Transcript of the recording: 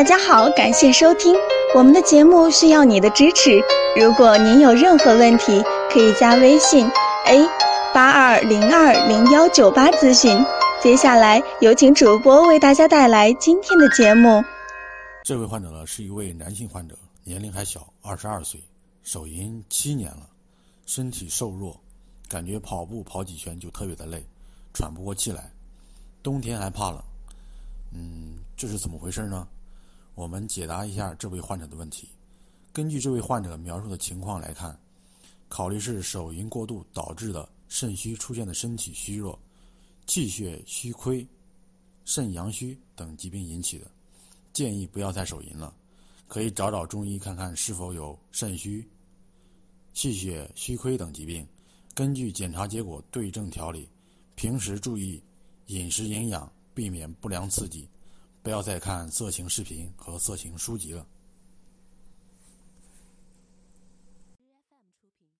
大家好，感谢收听我们的节目，需要你的支持。如果您有任何问题，可以加微信 a 八二零二零幺九八咨询。接下来有请主播为大家带来今天的节目。这位患者呢是一位男性患者，年龄还小，二十二岁，手淫七年了，身体瘦弱，感觉跑步跑几圈就特别的累，喘不过气来，冬天还怕冷。嗯，这是怎么回事呢？我们解答一下这位患者的问题。根据这位患者描述的情况来看，考虑是手淫过度导致的肾虚出现的身体虚弱、气血虚亏、肾阳虚等疾病引起的。建议不要再手淫了，可以找找中医看看是否有肾虚、气血虚亏等疾病。根据检查结果对症调理，平时注意饮食营养，避免不良刺激。不要再看色情视频和色情书籍了。